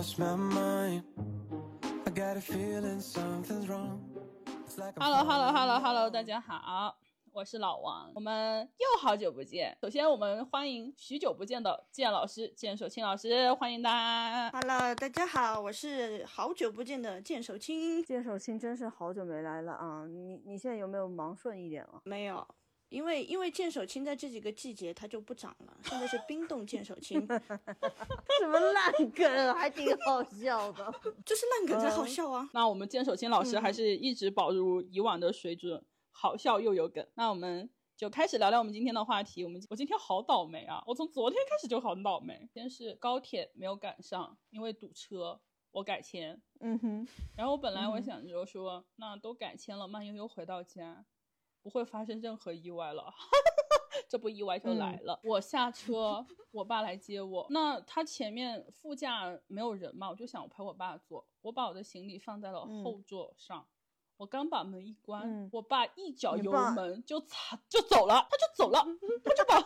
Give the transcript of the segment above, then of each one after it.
Hello Hello Hello Hello，大家好，我是老王，我们又好久不见。首先，我们欢迎许久不见的建老师、建守清老师，欢迎大家。Hello，大家好，我是好久不见的剑手青。剑手青真是好久没来了啊！你你现在有没有忙顺一点了？没有，因为因为剑手青在这几个季节它就不长了，现在是冰冻剑手青，什么烂梗，还挺好笑的。就是烂梗才好笑啊。那我们剑手青老师还是一直保如以往的水准，好笑又有梗。那我们就开始聊聊我们今天的话题。我们我今天好倒霉啊！我从昨天开始就好倒霉。先是高铁没有赶上，因为堵车，我改签。嗯哼，然后我本来我想着说，那都改签了，慢悠悠回到家，不会发生任何意外了。这不意外就来了。我下车，我爸来接我。那他前面副驾没有人嘛，我就想我陪我爸坐。我把我的行李放在了后座上。我刚把门一关，嗯我爸一脚油门就踩就走了，他就走了，他就把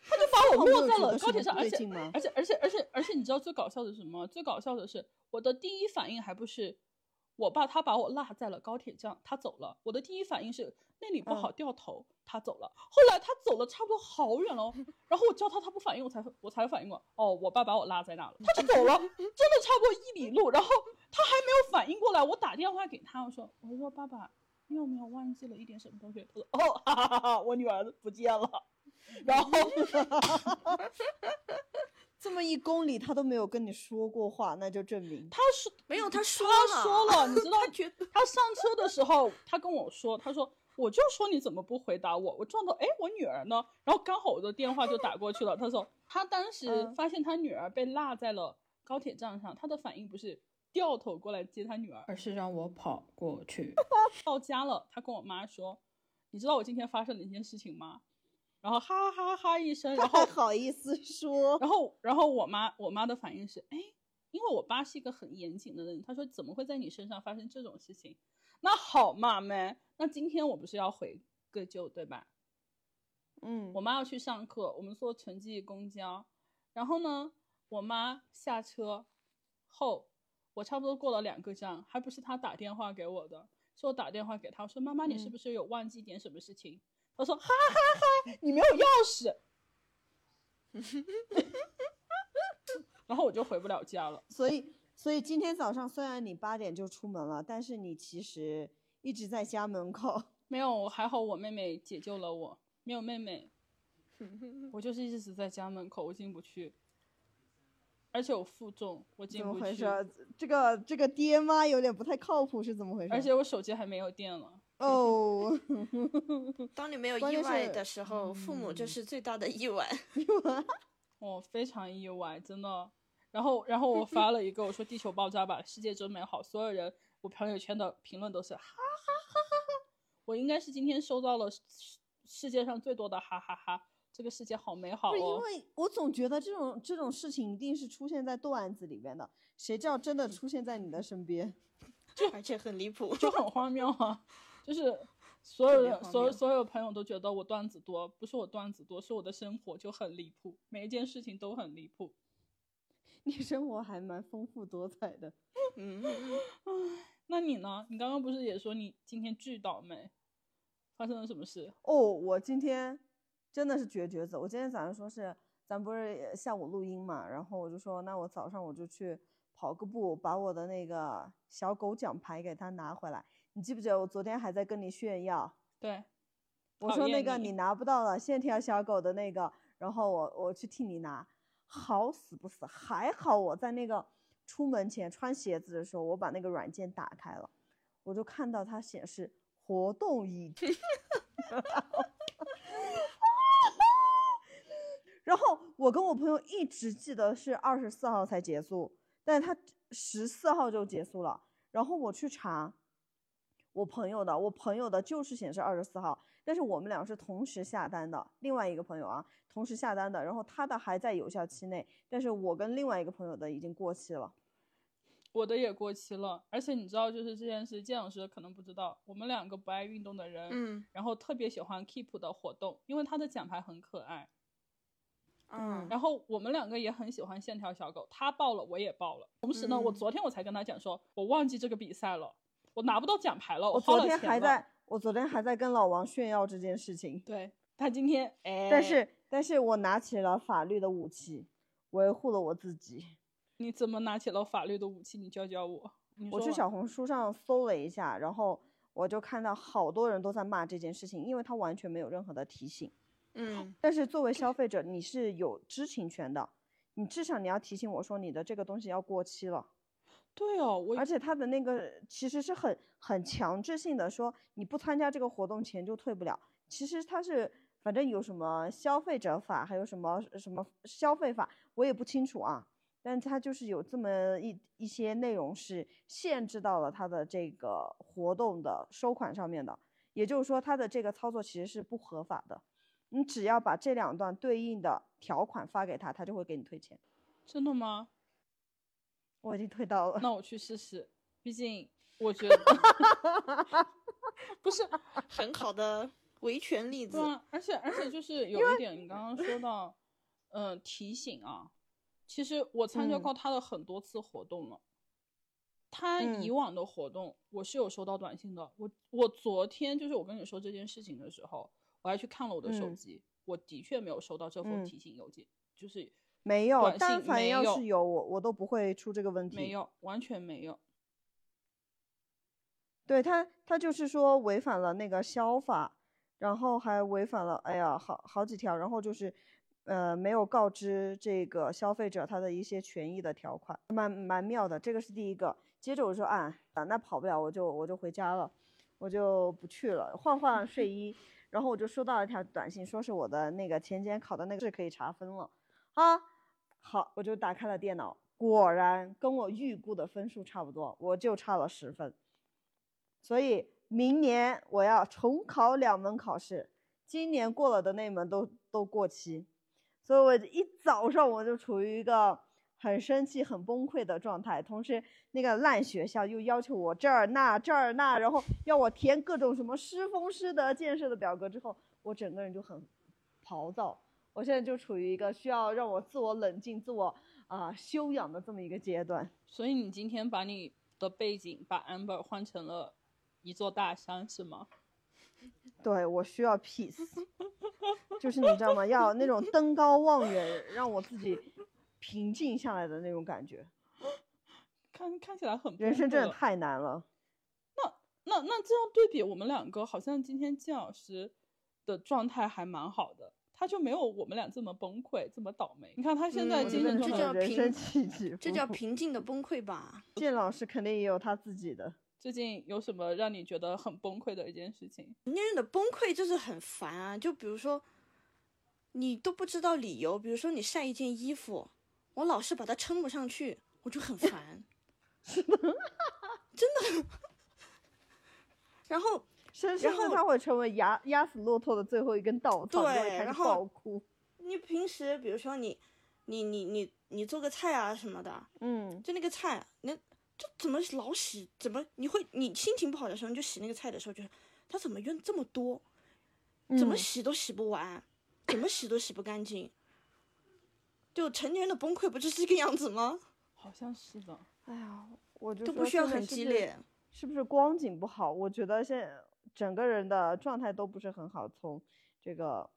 他就把我落在了高铁上，而且？而且而且而且而且，你知道最搞笑的是什么？最搞笑的是，我的第一反应还不是我爸他把我落在了高铁站，他走了。我的第一反应是那里不好，掉头，他走了。后来他走了差不多好远了，然后我叫他，他不反应，我才我才反应过，哦，我爸把我落在那了，他就走了，真的超过一里路，然后他还没有反应过来，我打电话给他，我说我说爸爸，你有没有忘记了一点什么东西？他说哦，哈哈哈哈，我女儿不见了。然后 这么一公里他都没有跟你说过话，那就证明他说没有，他说他说了，你知道他他上车的时候，他跟我说，他说我就说你怎么不回答我？我撞到哎，我女儿呢？然后刚好我的电话就打过去了。他说他当时嗯发现他女儿被落在了高铁站上，他的反应不是掉头过来接他女儿，而是让我跑过去。到家了，他跟我妈说，你知道我今天发生了一件事情吗？然后哈哈哈一声，然后还好意思说？然后，然后我妈我妈的反应是，哎，因为我爸是一个很严谨的人，他说怎么会在你身上发生这种事情？那好嘛，妹，那今天我不是要回个旧对吧？嗯，我妈要去上课，我们坐城际公交，然后呢，我妈下车后，我差不多过了两个站，还不是她打电话给我的，是我打电话给她，我说妈妈，你是不是有忘记点什么事情？她说哈哈哈，你没有钥匙。然后我就回不了家了。所以所以今天早上虽然你八点就出门了，但是你其实一直在家门口。没有，还好我妹妹解救了我。没有妹妹，我就是一直在家门口，我进不去。而且我负重，我进不去怎么。回事？这个这个爹妈有点不太靠谱，是怎么回事？而且我手机还没有电了。哦，当你没有意外的时候，父母就是最大的意外。我非常意外，真的。然后，然后我发了一个，我说地球爆炸吧，世界真美好。所有人，我朋友圈的评论都是哈哈哈哈哈。我应该是今天收到了世世界上最多的哈哈哈。这个世界好美好不是因哦。为我总觉得这种这种事情一定是出现在段子里边的，谁知道真的出现在你的身边？而且很离谱，就很荒谬啊！就是所有特别荒人，所有所有朋友都觉得我段子多，不是我段子多，是我的生活就很离谱，每一件事情都很离谱。你生活还蛮丰富多彩的。嗯，那你呢？你刚刚不是也说你今天巨倒霉，发生了什么事？哦，我今天真的是绝绝子。我今天早上说是咱不是下午录音嘛，然后我就说那我早上我就去跑个步，把我的那个小狗奖牌给它拿回来。你记不记得我昨天还在跟你炫耀？对，我说那个你拿不到了，线条小狗的那个，然后我我去替你拿，好死不死，还好我在那个出门前穿鞋子的时候，我把那个软件打开了，我就看到它显示活动已 停。然后我跟我朋友一直记得是二十四号才结束，但是他十四号就结束了。然后我去查我朋友的，我朋友的就是显示二十四号，但是我们俩是同时下单的，另外一个朋友啊同时下单的，然后他的还在有效期内，但是我跟另外一个朋友的已经过期了。我的也过期了，而且你知道，就是这件事，建老师可能不知道，我们两个不爱运动的人，嗯，然后特别喜欢 Keep 的活动，因为它的奖牌很可爱。嗯，然后我们两个也很喜欢线条小狗，他报了，我也报了。同时呢，我嗯昨天我才跟他讲说，我忘记这个比赛了，我拿不到奖牌了，我昨天。还在，我昨天还在跟老王炫耀这件事情。对他今天，哎，但是，但是我拿起了法律的武器，维护了我自己。你怎么拿起了法律的武器？你教教我。我去小红书上搜了一下，然后我就看到好多人都在骂这件事情，因为他完全没有任何的提醒。嗯，但是作为消费者，你是有知情权的，你至少你要提醒我说你的这个东西要过期了。对哦，我而且他的那个其实是很很强制性的，说你不参加这个活动钱就退不了。其实他是反正有什么消费者法，还有什么什么消费法，我也不清楚啊。但他就是有这么一一些内容是限制到了他的这个活动的收款上面的，也就是说他的这个操作其实是不合法的。你只要把这两段对应的条款发给他，他就会给你退钱。真的吗？我已经退到了。那我去试试，毕竟我觉得 不是 很好的维权例子对。啊，而且而且就是有一点，你刚刚说到，嗯、提醒啊，其实我参加嗯过他的很多次活动了。他以嗯往的活动，我是有收到短信的。我我昨天就是我跟你说这件事情的时候，我还去看了我的手嗯机，我的确没有收到这封嗯提醒邮件，就是没有，但凡要是有我，我都不会出这个问题。没有，完全没有。对他，他就是说违反了那个消法，然后还违反了，哎呀，好好几条，然后就是，呃，没有告知这个消费者他的一些权益的条款，蛮蛮妙的。这个是第一个。接着我说啊，啊，那跑不了，我就我就回家了，我就不去了，换换睡衣。然后我就收到了一条短信，说是我的那个前检考的那个是可以查分了，啊，好，我就打开了电脑，果然跟我预估的分数差不多，我就差了十分。所以明年我要重考两门考试，今年过了的那门都都过期，所以我一早上我就处于一个很生气、很崩溃的状态。同时，那个烂学校又要求我这儿那这儿那，然后要我填各种什么师风师德建设的表格，之后我整个人就很暴躁。我现在就处于一个需要让我自我冷静、自我啊、修养的这么一个阶段。所以你今天把你的背景把 Amber 换成了一座大山是吗？对我需要 peace，就是你知道吗？要那种登高望远，让我自己平静下来的那种感觉。看看起来很人生真的太难了。那那那这样对比，我们两个好像今天金老师的状态还蛮好的，他就没有我们俩这么崩溃，这么倒霉。你看他现在嗯精神状态这叫人平生起起这叫平静的崩溃吧？建老师肯定也有他自己的。最近有什么让你觉得很崩溃的一件事情？成年人的崩溃就是很烦啊，就比如说，你都不知道理由，比如说你晒一件衣服，我老是把它撑不上去，我就很烦。真的。然后甚甚至后他会成为压压死骆驼的最后一根稻草，对然后爆哭。你平时比如说你，你你你你做个菜啊什么的，嗯，就那个菜，那就怎么老洗？怎么你会你心情不好的时候，你就洗那个菜的时候，就是它怎么用这么多，怎么嗯洗都洗不完，怎么洗都洗不干净。就成年人的崩溃不就是这个样子吗？好像是的，哎呀，我就都不需要很激烈。是不是光景不好？我觉得现在整个人的状态都不是很好。从这个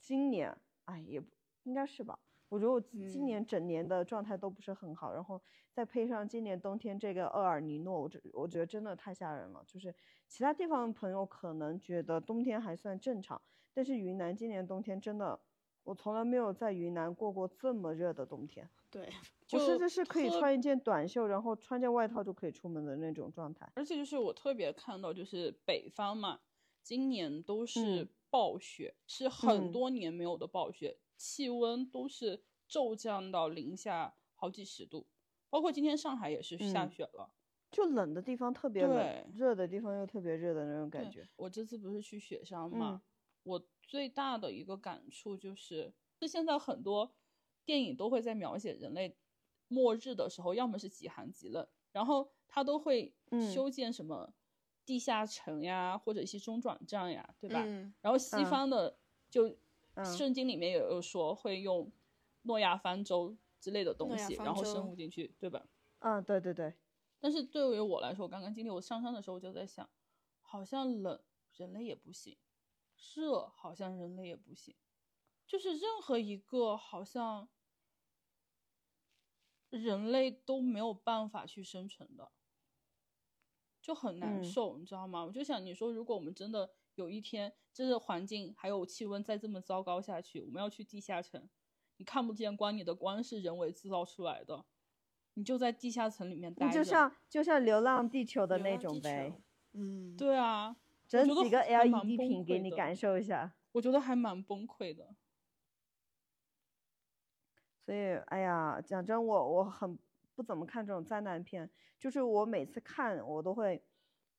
今年，哎，也不应该是吧？我觉得我今年整年的状态都不是很好，然后再配上今年冬天这个厄尔尼诺，我这我觉得真的太吓人了。就是其他地方的朋友可能觉得冬天还算正常，但是云南今年冬天真的，我从来没有在云南过过这么热的冬天。对，我甚就至是可以穿一件短袖，然后穿件外套就可以出门的那种状态。而且就是我特别看到，就是北方嘛，今年都是嗯暴雪，是很嗯多年没有的暴雪，气温都是骤降到零下好几十度，包括今天上海也是下嗯雪了。就冷的地方特别冷，热的地方又特别热的那种感觉。我这次不是去雪山嘛，嗯我最大的一个感触就是，是现在很多电影都会在描写人类末日的时候，要么是极寒极冷，然后他都会嗯。修建什么地下城呀，或者一些中转站呀，对吧？嗯？然后西嗯。方的就嗯。圣经里面也有说会用诺亚方舟之类的东西，然后生物进去，对吧？嗯，对对对，但是对于我来说，我刚刚经历我上山的时候，我就在想，好像冷人类也不行，热好像人类也不行，就是任何一个好像人类都没有办法去生存的，就很难嗯受，你知道吗？我就想，你说如果我们真的有一天，这个环境还有气温再这么糟糕下去，我们要去地下城，你看不见光，你的光是人为制造出来的，你就在地下层里面待着，你就像就像《流浪地球》的那种呗，嗯，对啊，整几个 LED 屏给你感受一下。我觉得还蛮崩溃的。所以，哎呀，讲真，我我很不怎么看这种灾难片，就是我每次看我都会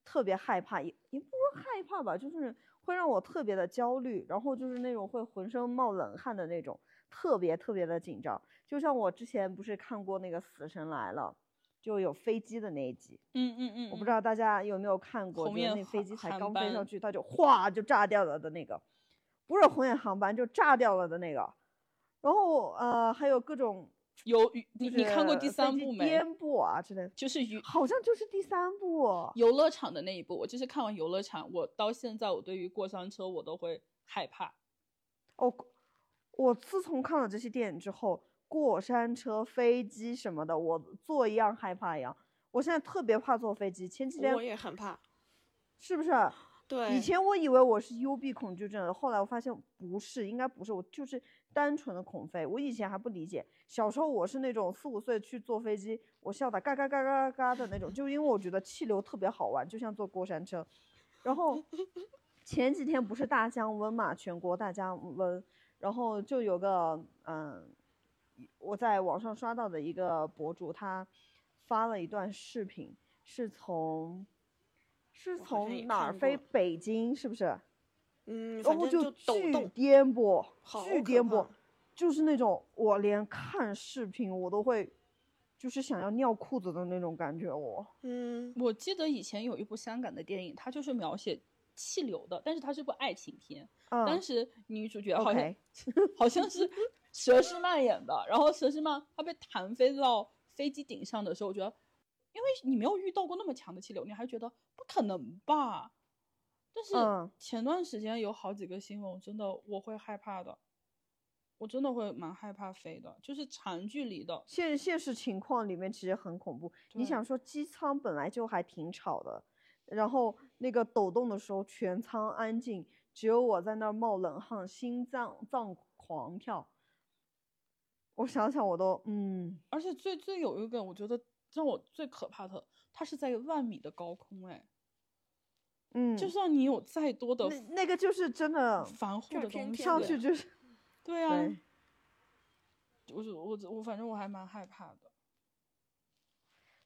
特别害怕，也也不说害怕吧，就是会让我特别的焦虑，然后就是那种会浑身冒冷汗的那种，特别特别的紧张。就像我之前不是看过那个《死神来了》，就有飞机的那一集，嗯嗯嗯，我不知道大家有没有看过，就是那飞机才刚飞上去，它就哗就炸掉了的那个，不是红眼航班就炸掉了的那个。然后呃还有各种有你你你看过第三部没？颠簸啊之类的，就是游好像就是第三部。游乐场的那一部，我就是看完游乐场，我到现在我对于过山车我都会害怕。哦，我自从看了这些电影之后，过山车、飞机什么的，我坐一样害怕一样。我现在特别怕坐飞机。前几天我也很怕。是不是？对，以前我以为我是幽闭恐惧症，后来我发现不是，应该不是，我就是单纯的恐飞。我以前还不理解，小时候我是那种四五岁去坐飞机，我笑的嘎嘎嘎嘎嘎的那种，就因为我觉得气流特别好玩，就像坐过山车。然后 前几天不是大降温嘛，全国大降温，然后就有个嗯，我在网上刷到的一个博主，他发了一段视频，是从是从哪儿飞北京是不是？嗯，然后就抖巨动，颠簸，巨颠簸，就是那种我连看视频我都会，就是想要尿裤子的那种感觉。我嗯，我记得以前有一部香港的电影，它就是描写气流的，但是它是部爱情片。当嗯时女主角好像好像是佘诗曼演的，然后佘诗曼她被弹飞到飞机顶上的时候，我觉得，因为你没有遇到过那么强的气流，你还觉得不可能吧？但是嗯前段时间有好几个新闻，我真的我会害怕的，我真的会蛮害怕飞的，就是长距离的。现现实情况里面其实很恐怖。你想说机舱本来就还挺吵的，然后那个抖动的时候全舱安静，只有我在那儿冒冷汗，心脏脏狂跳。我想想我都嗯，而且最最有一个，我觉得让我最可怕的，它是在万米的高空，哎，嗯，就算你有再多的那那个就是真的防护的东西，上去就是对啊，对。我我我反正我还蛮害怕的。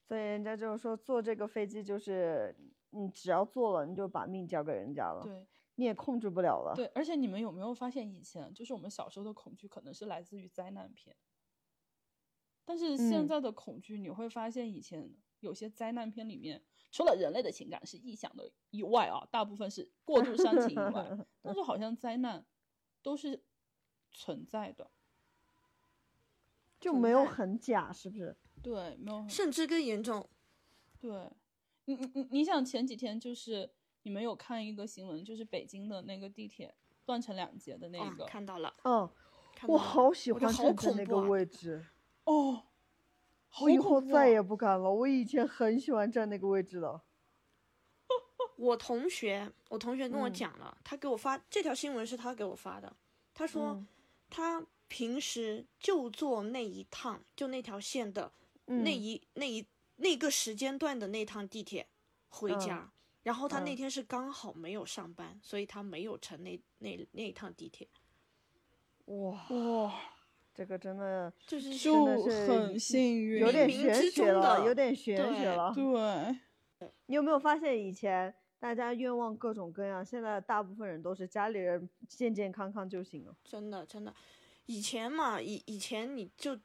所以人家就是说坐这个飞机就是你只要坐了，你就把命交给人家了，对你也控制不了了。对，而且你们有没有发现，以前就是我们小时候的恐惧可能是来自于灾难片，但是现嗯在的恐惧，你会发现以前有些灾难片里面，除了人类的情感是臆想的以外啊，大部分是过度煽情以外，但是好像灾难都是存在的。就没有很假，是不是？对，没有很甚至更严重。对，你你你你想前几天就是你们有看一个新闻，就是北京的那个地铁断成两截的那哦个，看到了，嗯，我好喜欢好站在那个恐怖啊位置，哦，好我以后再也不敢了。我以前很喜欢站那个位置的。我同学，我同学跟我嗯讲了，他给我发这条新闻是他给我发的。他说嗯他平时就坐那一趟，就那条线的那嗯一那一那个时间段的那趟地铁回嗯家。然后他那嗯天是刚好没有上班，所以他没有乘那那那一趟地铁。哇，哇，这个真的就是就很幸运，有点玄学中了，的有点玄学对了。对，你有没有发现以前大家愿望各种各样，现在大部分人都是家里人健健康康就行了。真的真的，以前嘛，以以前你就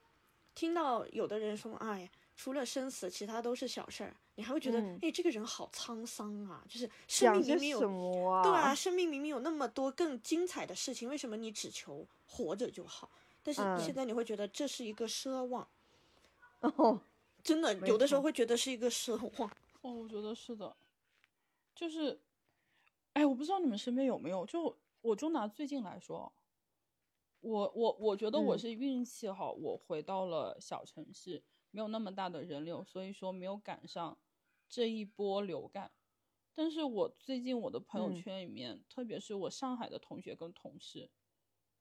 听到有的人说，哎，除了生死，其他都是小事儿。你还会觉得，嗯哎、这个人好沧桑啊，就是生命明明有什么啊？对啊，，生命明明有那么多更精彩的事情，为什么你只求活着就好？但是嗯现在你会觉得这是一个奢望，哦，真的有的时候会觉得是一个奢望。哦，我觉得是的，就是，哎，我不知道你们身边有没有，就我就拿最近来说，我我我觉得我嗯是运气好，我回到了小城市，没有那么大的人流，所以说没有赶上这一波流感。但是我最近我的朋友嗯圈里面，特别是我上海的同学跟同事，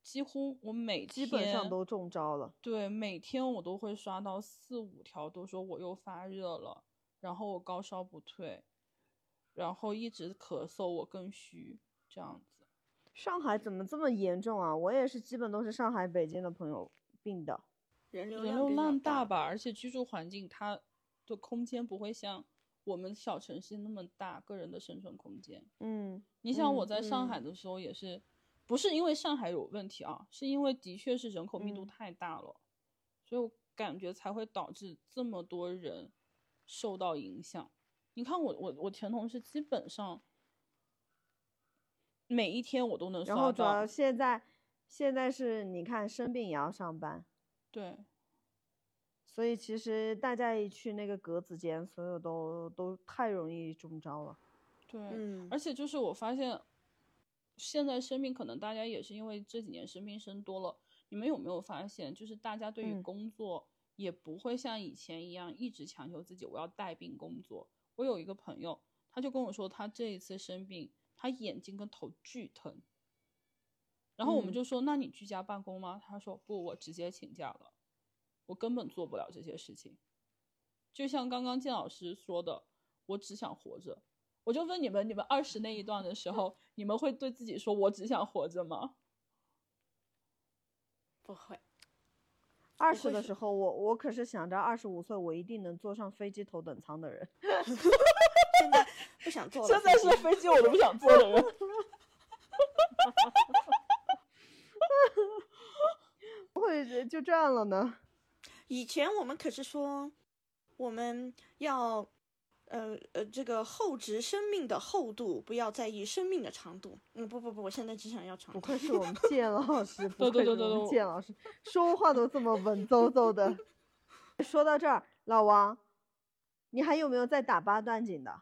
几乎我每基本上天都中招了。对，每天我都会刷到四五条，都说我又发热了，然后我高烧不退，然后一直咳嗽，我更虚，这样子。上海怎么这么严重啊？我也是，基本都是上海、北京的朋友病的。人流人流量大吧，而且居住环境它的空间不会像我们小城市那么大，个人的生存空间。嗯，你想我嗯在上海嗯的时候也是，不是因为上海有问题啊，是因为的确是人口密度嗯太大了，所以我感觉才会导致这么多人受到影响。你看我我我前同事基本上每一天我都能刷然后主要到，现在现在是你看生病也要上班，对所以其实大家一去那个格子间，所有都都太容易中招了。对，嗯而且就是我发现，现在生病可能大家也是因为这几年生病生多了。你们有没有发现，就是大家对于嗯工作也不会像以前一样一直强求自己我要带病工作。我有一个朋友，他就跟我说，他这一次生病，他眼睛跟头巨疼。然后我们嗯就说，那你居家办公吗？他说不，我直接请假了，我根本做不了这些事情。就像刚刚建老师说的，我只想活着。我就问你们，你们二十那一段的时候，你们会对自己说“我只想活着”吗？不会，二十的时候，我我可是想着二十五岁我一定能坐上飞机头等舱的人。现在不想坐了。现在是飞机我都不想坐的人。不会就这样了呢？以前我们可是说，我们要，呃呃，这个厚植生命的厚度，不要在意生命的长度。嗯，不不不，我现在只想要长度。不愧是我们 建老师，不愧是我们对对对对建老师，说话都这么文绉绉的。说到这儿，老王，你还有没有在打八段锦的？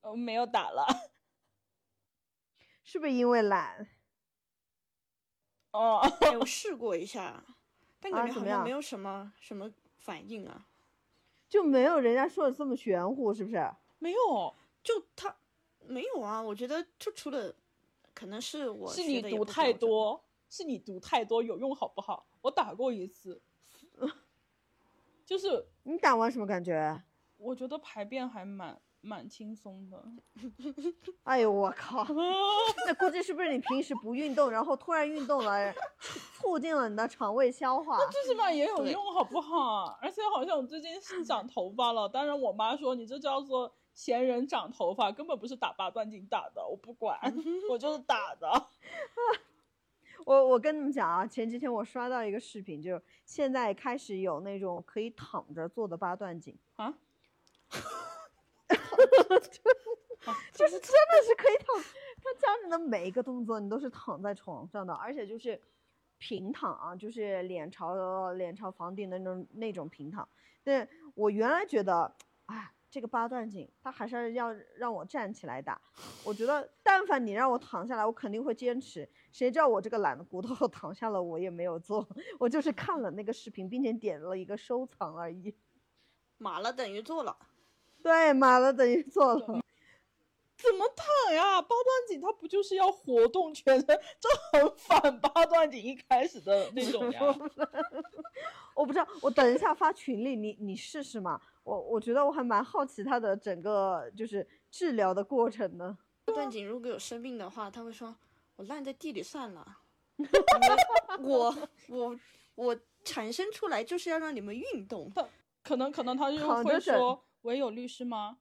我，没有打了。是不是因为懒？哦，哎，我试过一下，但感觉好像没有什么什么反应啊。就没有人家说的这么玄乎，是不是？没有，就他没有啊，我觉得就除了，可能是我是你读太多，是你读太多，有用好不好？我打过一次，就是你打完什么感觉？我觉得排便还蛮蛮轻松的。哎呦我靠！那估计是不是你平时不运动，然后突然运动了，促促进了你的肠胃消化？那最起码也有用，好不好？而且好像我最近是长头发了，当然我妈说你这叫做闲人长头发，根本不是打八段锦打的，我不管，我就是打的。我我跟你们讲啊，前几天我刷到一个视频，就现在开始有那种可以躺着做的八段锦，啊，就是真的是可以躺，他家人的每一个动作你都是躺在床上的，而且就是平躺啊，就是脸朝脸朝房顶的那种那种平躺。但我原来觉得，哎，这个八段锦它还是要让我站起来打。我觉得但凡你让我躺下来，我肯定会坚持。谁知道我这个懒的骨头 躺下了，我也没有做，我就是看了那个视频，并且点了一个收藏而已。码了等于做了。对，码了等于做了。怎么躺呀？八段锦它不就是要活动全身？这很反八段锦一开始的那种呀。我不知道，我等一下发群里，你你试试嘛。我我觉得我还蛮好奇他的整个就是治疗的过程的。段锦如果有生病的话，他会说：“我烂在地里算了。我我我产生出来就是要让你们运动。可能可能他就会说：“喂，有律师吗？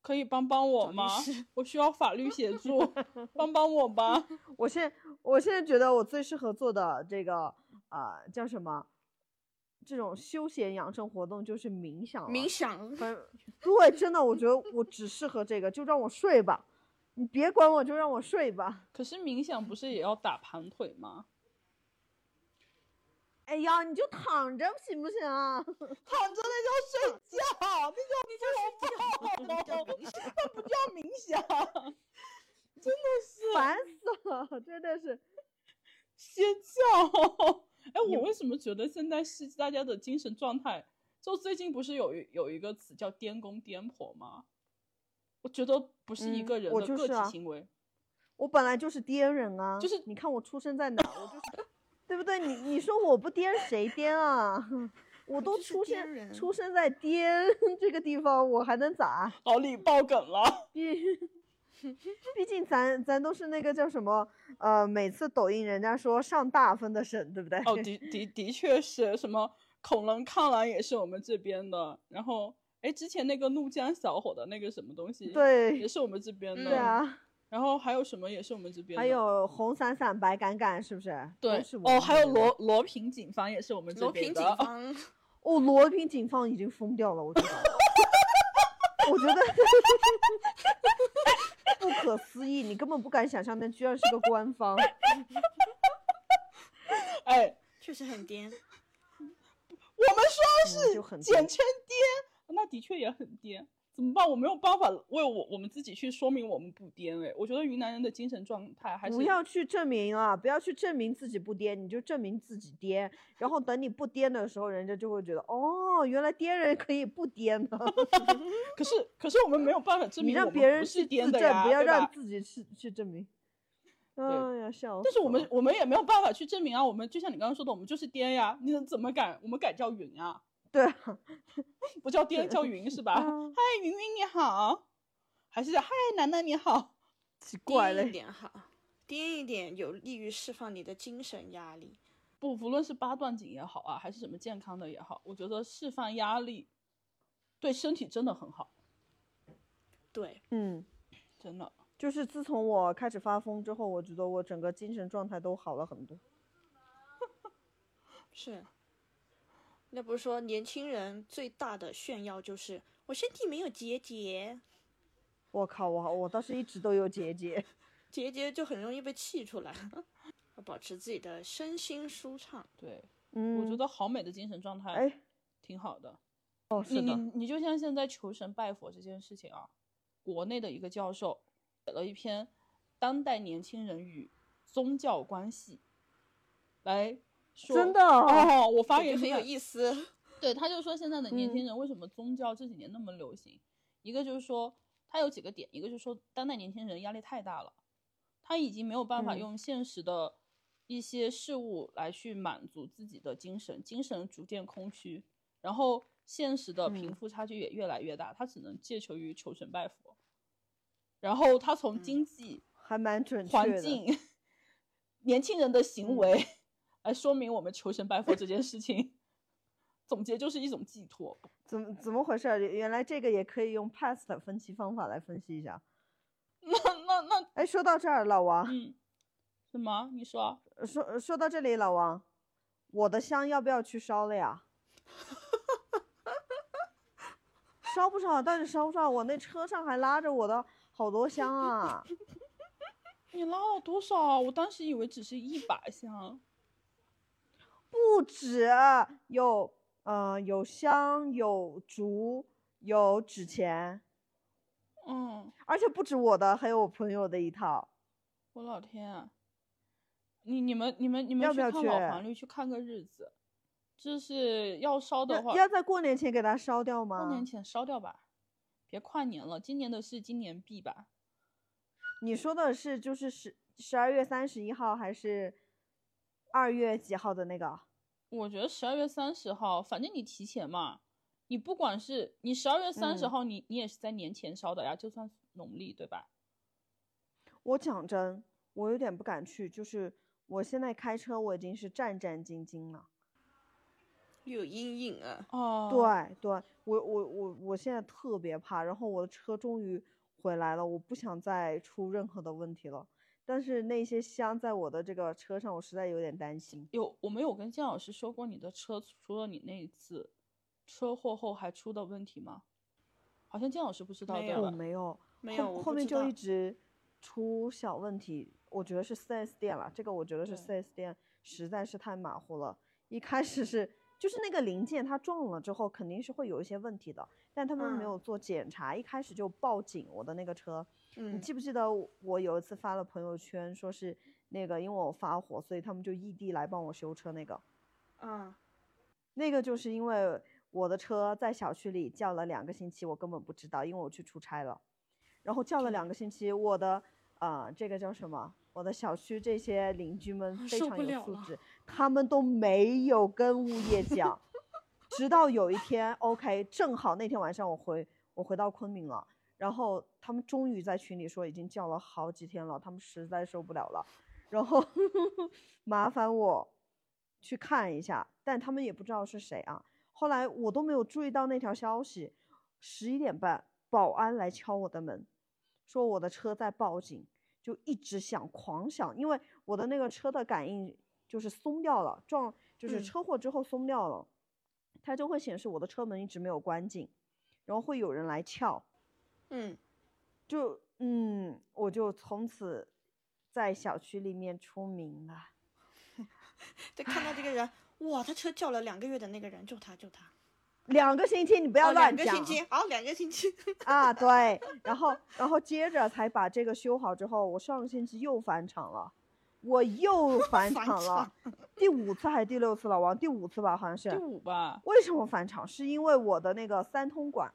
可以帮帮我吗？我需要法律协助，帮帮我吧。我现我现在觉得我最适合做的这个啊、呃叫什么？这种休闲养生活动就是冥想。冥想，对，真的，我觉得我只适合这个，就让我睡吧，你别管我，就让我睡吧。可是冥想不是也要打盘腿吗？哎呀，你就躺着行不行啊？躺着那叫睡觉，那叫那叫冥想。那不叫冥想，真的是烦死了，真的是。歇觉。哎，我为什么觉得现在是大家的精神状态？就最近不是有一有一个词叫颠公颠婆吗？我觉得不是一嗯个人的个体我就是啊行为，我本来就是颠人啊，就是你看我出生在哪儿，我就是，对不对？你你说我不颠谁颠啊？我都出生出生在颠 这个地方，我还能咋？老李爆梗了。毕 毕竟咱咱都是那个叫什么呃，每次抖音人家说上大分的省，对不对？哦，的的的确是什么恐龙抗狼也是我们这边的，然后哎，之前那个怒江小伙的那个什么东西，对也是我们这边的。对啊，然后还有什么也是我们这边的，还有红伞伞白杆杆，是不是？对哦，还有罗罗平警方也是我们这罗平边的。警 方，哦，罗平警方已经疯掉了，我觉得，我觉得不可思议，你根本不敢想象，那居然是个官方。哎，确实很颠。我们说嗯就很简称颠，那的确也很颠。怎么办？我没有办法为我我们自己去说明我们不颠哎。我觉得云南人的精神状态还是不要去证明啊，不要去证明自己不颠，你就证明自己颠。然后等你不颠的时候，人家就会觉得，哦，原来颠人可以不颠呢。可是可是我们没有办法证明你让别人是颠的呀，不要让自己去去证明。哎呀，笑死！但是我们我们也没有办法去证明啊，我们就像你刚刚说的，我们就是颠呀，你怎么敢？我们敢叫云啊，对啊，不叫颠叫云是吧？啊嗨，云云你好，还是嗨楠楠你好？奇怪了一。点哈，颠一点有利于释放你的精神压力。不，无论是八段锦也好啊，还是什么健康的也好，我觉得释放压力对身体真的很好，对，嗯，真的。就是自从我开始发疯之后，我觉得我整个精神状态都好了很多。是。那不是说年轻人最大的炫耀就是我身体没有结节，我靠，我我倒是一直都有结节。结节就很容易被气出来。要保持自己的身心舒畅。对，嗯，我觉得好美的精神状态，哎，挺好的。哦，你你是的，你就像现在求神拜佛这件事情啊，国内的一个教授写了一篇《当代年轻人与宗教关系》，来说真的哦哦，我发言很有意思。对，他就说现在的年轻嗯人为什么宗教这几年那么流行？一个就是说，他有几个点，一个就是说当代年轻人压力太大了，他已经没有办法嗯用现实的一些事物来去满足自己的精神，精神逐渐空虚，然后现实的贫嗯富差距也越来越大，他只能借求于求神拜佛，然后他从嗯经济、还蛮准确的。环境、年轻人的行嗯为、来说明我们求神拜佛这件事情。总结就是一种寄托。怎么怎么回事儿？原来这个也可以用 past 分析方法来分析一下。那那那，哎，说到这儿，老王，嗯，什么？你说？呃说呃说到这里，老王，我的香要不要去烧了呀？烧不烧？到底烧不烧？我那车上还拉着我的好多香啊！你拉了多少啊？我当时以为只是一把香。不止，有呃有香，有烛，有纸钱，嗯，而且不止我的，还有我朋友的一套。我老天啊！你你们你们你们要不要去老黄历去看个日子，就是要烧的话，要要在过年前给它烧掉吗？过年前烧掉吧，别跨年了。今年的是今年毕吧。你说的是就是十十二月三十一号还是二月几号的那个？我觉得十二月三十号，反正你提前嘛，你不管是你十二月三十嗯号，你你也是在年前烧的呀，就算农历对吧？我讲真，我有点不敢去，就是我现在开车我已经是战战兢兢了。有阴影啊！哦，对对，我我我我现在特别怕，然后我的车终于回来了，我不想再出任何的问题了。但是那些箱在我的这个车上，我实在有点担心。有我没有跟姜老师说过你的车除了你那一次车祸后还出的问题吗？好像姜老师不知道没有对吧？我没有，没有后后面就一直出小问题。我觉得是 4S 店了，这个我觉得是对 4S 店实在是太马虎了。一开始是就是那个零件它撞了之后肯定是会有一些问题的，但他们没嗯有做检查，一开始就报警我的那个车。你嗯记不记得我有一次发了朋友圈，说是那个因为我发火，所以他们就异地来帮我修车那个。嗯，那个就是因为我的车在小区里叫了两个星期，我根本不知道，因为我去出差了，然后叫了两个星期，我的呃这个叫什么？我的小区这些邻居们非常有素质，他们都没有跟物业讲，直到有一天，OK，正好那天晚上我回我回到昆明了，然后他们终于在群里说已经叫了好几天了，他们实在受不了了，然后 麻烦我去看一下，但他们也不知道是谁啊。后来我都没有注意到那条消息，十一点半保安来敲我的门，说我的车在报警，就一直响，狂响，因为我的那个车的感应就是松掉了，撞就是嗯。车祸之后松掉了，它就会显示我的车门一直没有关紧，然后会有人来撬，嗯，就嗯，我就从此在小区里面出名了。对，看到这个人，哇，他车叫了两个月的那个人，就他，就他，两个星期，你不不要乱讲。两个星期，好，两个星期，啊，对，然后然后接着才把这个修好之后，我上个星期又返场了，我又返返场了，第五次还是第六次老？王第五次吧，好像是第。五吧，为什么返场？是因为我的那个三通管，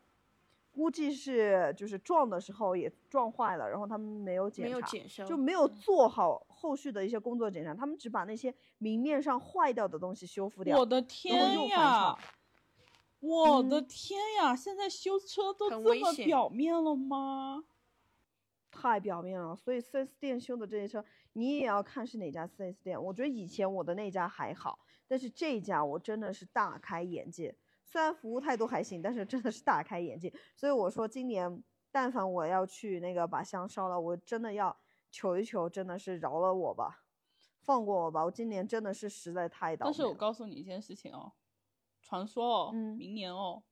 估计是就是撞的时候也撞坏了，然后他们没有检没有查，检修，就没有做好后续的一些工作检查，他们只把那些明面上坏掉的东西修复掉。我的天呀！我的嗯天呀！现在修车都这么表面了吗？太表面了，所以四 S 店修的这些车，你也要看是哪家四 S 店。我觉得以前我的那家还好，但是这家我真的是大开眼界。虽然服务态度还行，但是真的是大开眼界。所以我说，今年但凡我要去那个把香烧了，我真的要求一求，真的是饶了我吧，放过我吧。我今年真的是实在太倒霉。但是我告诉你一件事情哦，传说哦，嗯明年哦，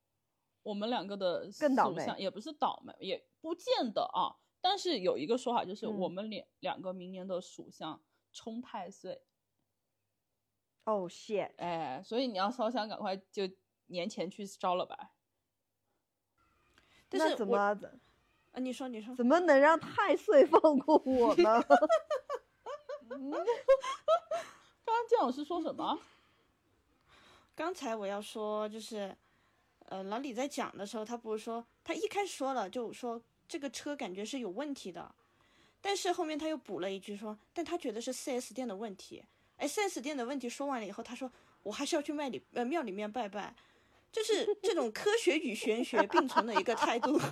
我们两个的更倒霉也不是倒霉，也不见得啊。但是有一个说法就是，我嗯们两两个明年的属相冲太岁，哦、shit，哎，所以你要烧香，赶快就年前去烧了吧。但是怎么啊，你说，你说，怎么能让太岁放过我呢？刚刚姜老师说什么？刚才我要说就是，呃，老李在讲的时候，他不是说他一开始说了，就说这个车感觉是有问题的，但是后面他又补了一句说，但他觉得是 4S 店的问题。哎，4S 店的问题说完了以后，他说我还是要去庙里呃庙里面拜拜，就是这种科学与玄学并存的一个态度。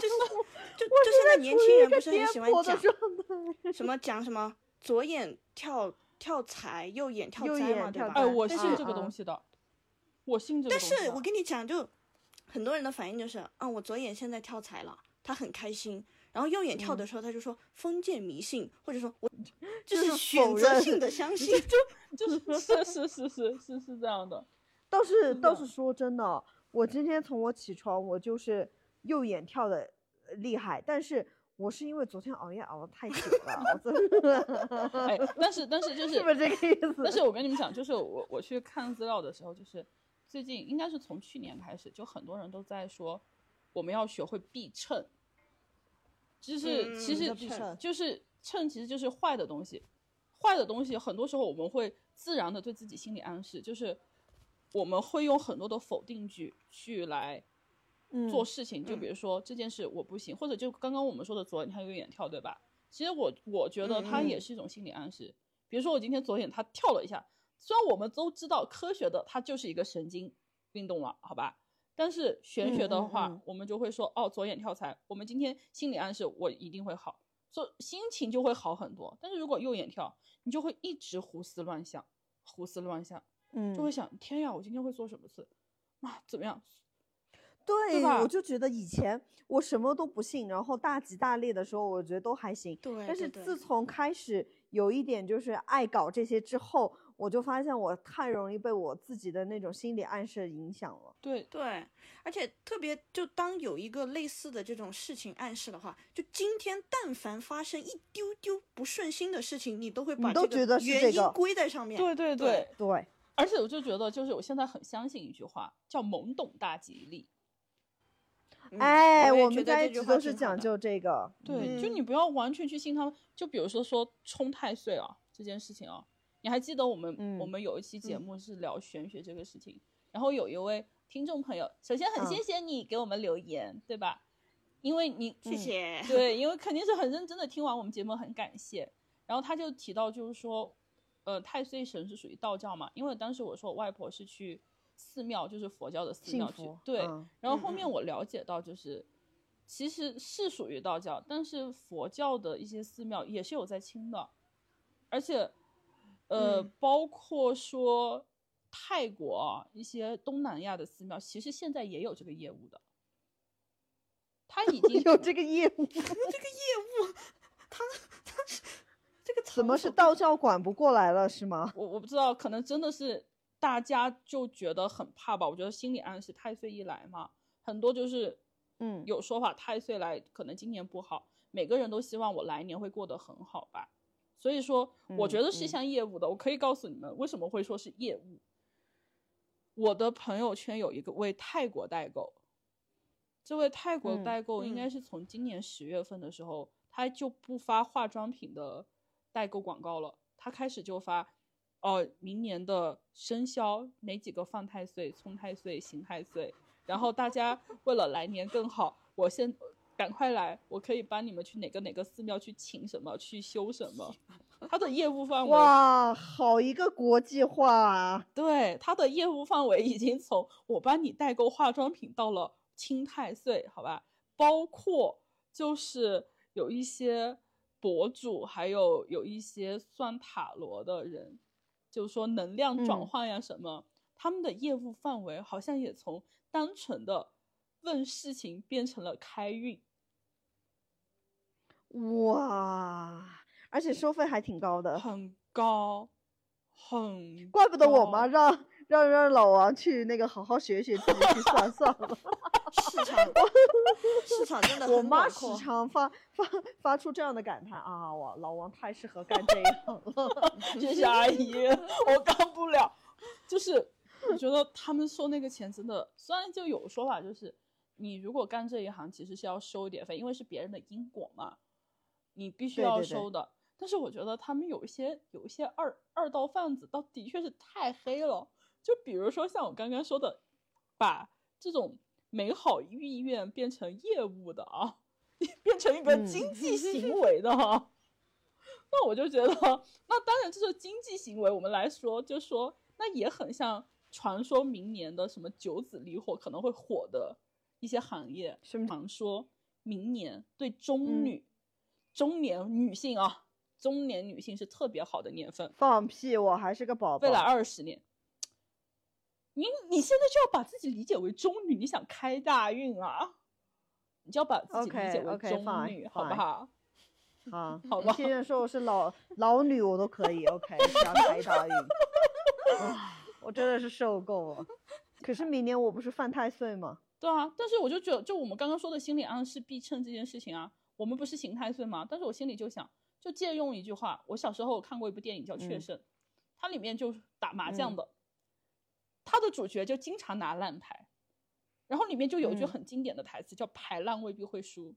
就是就就现在年轻人不是很喜欢讲什么讲什么左眼跳跳财，右眼跳右灾嘛，对吧？眼跳哎，我但是信这个东西的，我信这个但东西的。是我跟你讲，就很多人的反应就是，啊，我左眼现在跳财了，他很开心。然后右眼跳的时候，他就说封建迷信，或者说我 就就是是选择性的相 信。就 就是是是是是是是这样的。倒是倒是说真的，我今天从我起床，我就是右眼跳的厉害，但是我是因为昨天熬夜熬的太久了，我真的哎，但是但是就是是不是这个意思？但是我跟你们讲，就是我我去看资料的时候，就是最近应该是从去年开始，就很多人都在说我们要学会避秤，就是、嗯其实就是秤其实就是坏的东西，坏的东西很多时候我们会自然的对自己心理暗示，就是我们会用很多的否定句去来做嗯事情，就嗯比如说这件事我不行，或者就刚刚我们说的左眼跳右眼跳，对吧？其实我我觉得它嗯也是一种心理暗示。比如说我今天左眼它跳了一下，虽然我们都知道科学的它就是一个神经运动了，好吧？但是玄学的话，嗯嗯嗯我们就会说哦，左眼跳财，我们今天心理暗示我一定会好，所心情就会好很多。但是如果右眼跳，你就会一直胡思乱想，胡思乱想，嗯，就会想天呀，我今天会做什么事？啊，怎么样？对，吧我就觉得以前我什么都不信，然后大吉大利的时候，我觉得都还行。对但是自从开始有一点就是爱搞这些之后，我就发现我太容易被我自己的那种心理暗示影响了。对，对，而且特别就当有一个类似的这种事情暗示的话，就今天但凡发生一丢丢不顺心的事情，你都会把这个都觉得原因归在上面。对对对对，对，而且我就觉得，就是我现在很相信一句话，叫懵懂大吉利。嗯哎，也我们觉得这句在一直都是讲究这个。对，就嗯你不要完全去信他们。就比如说说冲太岁啊这件事情啊，你还记得我们、我嗯们有一期节嗯目是聊玄学这个事情，然后有一位听众朋友，首先很谢嗯谢你给我们留言，对吧？因为你谢谢。对，因为肯定是很认真的听完我们节目，很感谢。然后他就提到，就是说，呃，太岁神是属于道教嘛？因为当时我说我外婆是去寺庙，就是佛教的寺庙去，对。嗯然后后嗯面我了解到，就是其实是属于道教，但是佛教的一些寺庙也是有在清的，而且，呃，嗯包括说泰国啊一些东南亚的寺庙，其实现在也有这个业务的。他已经 有这个业务，这个业务，他他这个怎么是道教管不过来了是吗？我我不知道，可能真的是大家就觉得很怕吧。我觉得心理暗示太岁一来嘛，很多就是，嗯有说法太岁来，可能今年不好，每个人都希望我来年会过得很好吧。所以说，我觉嗯得是一项业务的，我可以告诉你们为什么会说是业务。我的朋友圈有一个为泰国代购，这位泰国嗯代购应嗯该是从今年十月份的时候，他就不发化妆品的代购广告了，他开始就发，哦、明年的生肖哪几个犯太岁、冲太岁、刑太岁，然后大家为了来年更好，我先赶快来，我可以帮你们去哪个哪个寺庙去请什么，去修什么。他的业务范围哇，好一个国际化啊！对，他的业务范围已经从我帮你代购化妆品到了清太岁，好吧？包括就是有一些博主，还有有一些算塔罗的人，就是说能量转嗯换呀什么，他们的业务范围好像也从单纯的问事情变成了开运。哇，而且收费还挺高的，很高，很怪不得我妈让让让老王去那个好好学学，自己去算算了。市场市场真的很我妈时。常发发发出这样的感叹啊，我老王太适合干这一行了。谢谢阿姨，我干不了。就是我觉得他们收那个钱真的，虽然就有说法，就是你如果干这一行，其实是要收一点费，因为是别人的因果嘛，你必须要对对对收的。但是我觉得他们有一些有一些二二道贩子，倒的确是太黑了。就比如说像我刚刚说的，把这种美好意愿变成业务的啊，变成一个嗯经济 行为的啊。那我就觉得，那当然这是经济行为。我们来说，就说那也很像传说明年的什么九子离火可能会火的一些行业。什么传说明年对中嗯女、中年女性啊，中年女性是特别好的年份。放屁，我还是个宝宝。未来二十年，你你现在就要把自己理解为中女，你想开大运啊，你就要把自己理解为中女好不好？啊，好吧你现在说我是老老女，我都可以。OK，想开大运。啊我真的是受够了。可是明年我不是犯太岁吗？对啊，但是我就觉得，就我们刚刚说的心理暗示必称这件事情啊，我们不是刑太岁吗？但是我心里就想，就借用一句话，我小时候看过一部电影叫《确嗯》，它里面就是打麻将嗯。的，它的主角就经常拿烂牌，然后里面就有一句嗯。很经典的台词，叫“牌烂未必会输”。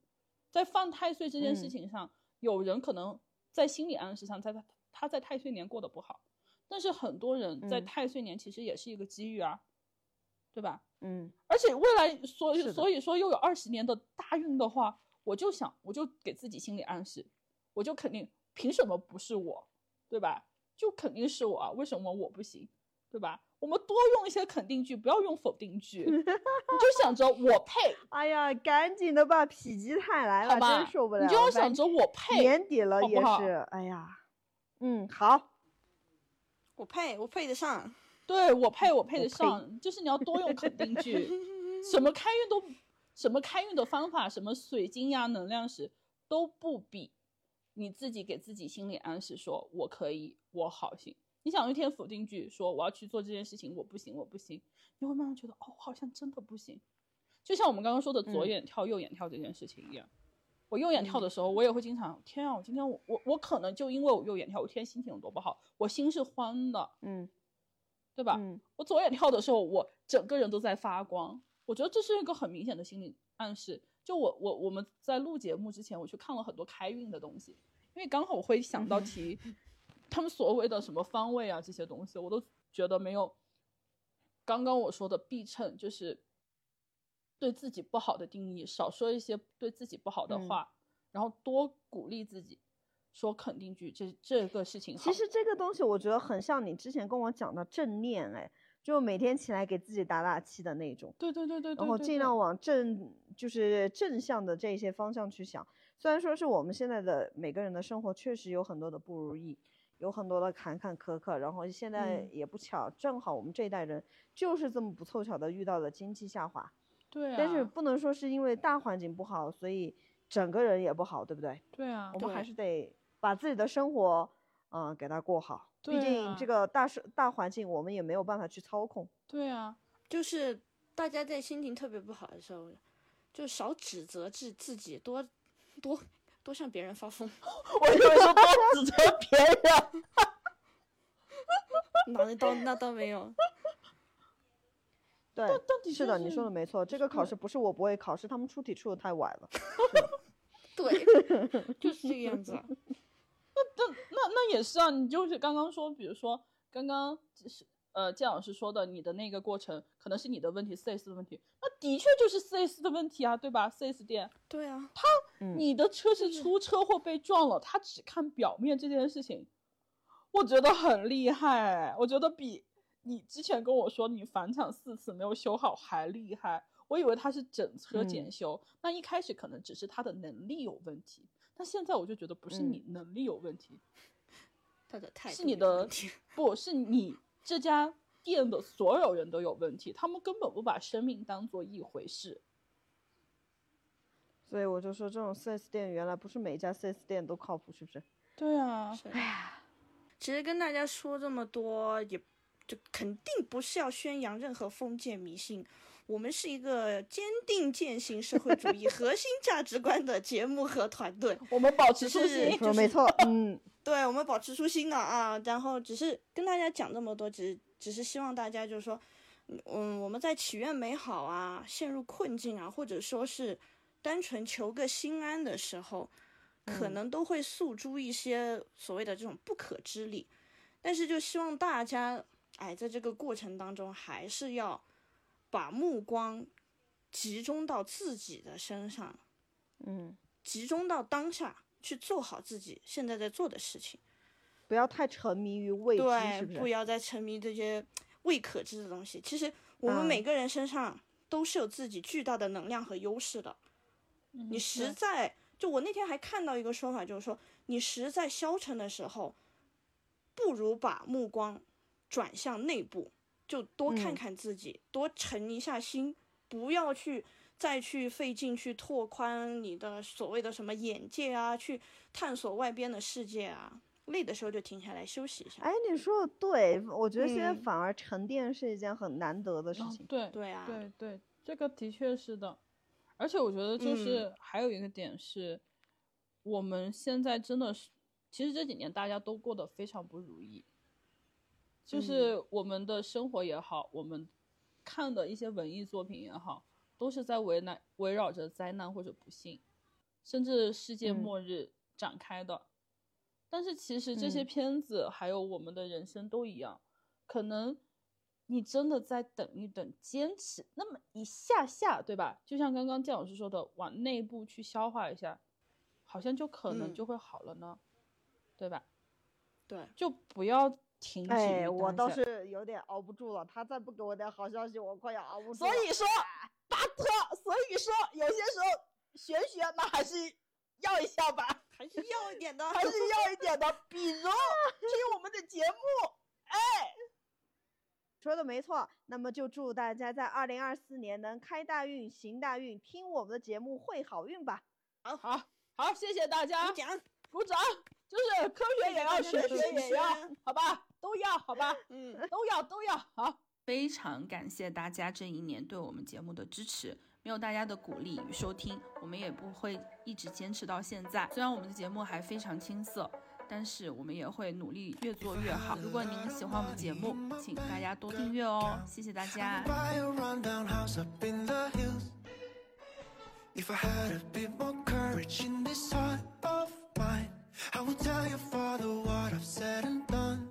在犯太岁这件事嗯。情上，有人可能在心理暗示上，在他他在太岁年过得不好，但是很多人在嗯。太岁年其实也是一个机遇啊，对吧？嗯，而且未来所以所以说又有二十年的大运的话，我就想，我就给自己心理暗示，我就肯定凭什么不是我，对吧？就肯定是我啊，为什么我不行，对吧？我们多用一些肯定句，不要用否定句，你就想着我配，哎呀，赶紧的吧，否极泰来吧真受不了。你就要想着我配，年底了也好好是，哎呀，嗯，好，我配，我配得上。对，我配我配得上，就是你要多用肯定句。什么开运都，什么开运的方法，什么水晶呀、能量石都不比你自己给自己心理暗示说我可以，我好行。你想一天否定句说我要去做这件事情，我不行，我不行，你会慢慢觉得哦，好像真的不行。就像我们刚刚说的左嗯眼跳右眼跳这件事情一样，我右眼跳的时候，我也会经常天啊，我今天我我我可能就因为我右眼跳，我今天心情有多不好，我心是慌的，嗯对吧？嗯我左眼跳的时候，我整个人都在发光。我觉得这是一个很明显的心理暗示。就我我我们在录节目之前，我去看了很多开运的东西，因为刚好我会想到提 他们所谓的什么方位啊这些东西，我都觉得没有刚刚我说的避称，就是对自己不好的定义，少说一些对自己不好的嗯话，然后多鼓励自己，说肯定句，这这个事情。其实这个东西我觉得很像你之前跟我讲的正念，哎，就每天起来给自己打打气的那种。对对对对对，然后尽量往正就是正向的这些方向去想。虽然说是我们现在的每个人的生活确实有很多的不如意，有很多的坎坎坷坷，然后现在嗯也不巧，正好我们这一代人就是这么不凑巧的遇到了经济下滑。对啊，但是不能说是因为大环境不好，所以整个人也不好，对不对？对啊我，们还是得把自己的生活，嗯、给它过好。毕对竟啊这个大社大环境我们也没有办法去操控。对啊，就是大家在心情特别不好的时候，就少指责自自己，多多多向别人发疯。我以为说多指责别人。那倒那倒没有，对，底是的，你说的没错。这个考试不是我不会考，是他们出题出的太晚了。对，就是这个样子那也是啊，你就是刚刚说，比如说刚刚是呃建老师说的，你的那个过程可能是你的问题四 S 的问题，那的确就是四 S 的问题啊，对吧四 S 店，对啊，嗯你的车是出车祸被撞了，他只看表面这件事情，我觉得很厉害，我觉得比你之前跟我说你返厂四次没有修好还厉害。我以为他是整车检嗯。修，那一开始可能只是他的能力有问题，但现在我就觉得不是嗯。你能力有问题，他的态是你的不是你这家店的所有人都有问题，他们根本不把生命当做一回事。所以我就说，这种 4S 店原来不是每一家 4S 店都靠谱，是不是？对啊，哎呀其实跟大家说这么多，也就肯定不是要宣扬任何封建迷信。我们是一个坚定践行社会主义 核心价值观的节目和团队。我们保持初是心。说没错，嗯，对我们保持初心的啊，然后只是跟大家讲这么多，只只是希望大家就是说，嗯，我们在祈愿美好啊，陷入困境啊，或者说是单纯求个心安的时候，可嗯。能都会诉诸一些所谓的这种不可知力，但是就希望大家，哎，在这个过程当中，还是要把目光集中到自己的身上，嗯，集中到当下，去做好自己现在在做的事情。不要太沉迷于未知，对，是是？不要再沉迷这些未可知的东西。其实我们嗯每个人身上都是有自己巨大的能量和优势的。你实在就我那天还看到一个说法，就是说你实在消沉的时候，不如把目光转向内部，就多看嗯看自己，多沉一下心，不要去。再去费劲去拓宽你的所谓的什么眼界啊，去探索外边的世界啊，累的时候就停下来休息一下。哎，你说的对，我觉得现在嗯。反而沉淀是一件很难得的事情。嗯对对啊，对对，这个的确是的，而且我觉得就是还有一个点是，我们现在真的是，其实这几年大家都过得非常不如意，就是我们的生活也好，我们看的一些文艺作品也好，都是在围难围绕着灾难或者不幸，甚至世界嗯末日展开的。但是其实这些嗯片子还有我们的人生都一样，可能你真的再等一等，坚持那么一下下，对吧？就像刚刚建老师说的，往内部去消化一下，好像就可能嗯就会好了呢，对吧？对，就不要停止哎，我倒是有点熬不住了，他再不给我点好消息，我快要熬不住了所。以说，巴特，所以说有些时候玄学嘛，还是要一下吧，还是要一点的。还是要一点的。比如 听我们的节目，哎，说的没错，那么就祝大家在二零二四年能开大运、行大运，听我们的节目会好运吧。好好好，谢谢大家，鼓掌，鼓掌，就是科学也要，玄学也要，好吧，都要，好吧，嗯，都要都要，好。非常感谢大家这一年对我们节目的支持，没有大家的鼓励与收听，我们也不会一直坚持到现在。虽然我们的节目还非常青涩，但是我们也会努力越做越好。如果您喜欢我们节目，请大家多订阅哦，谢谢大家。I will tell your father what I've said and done.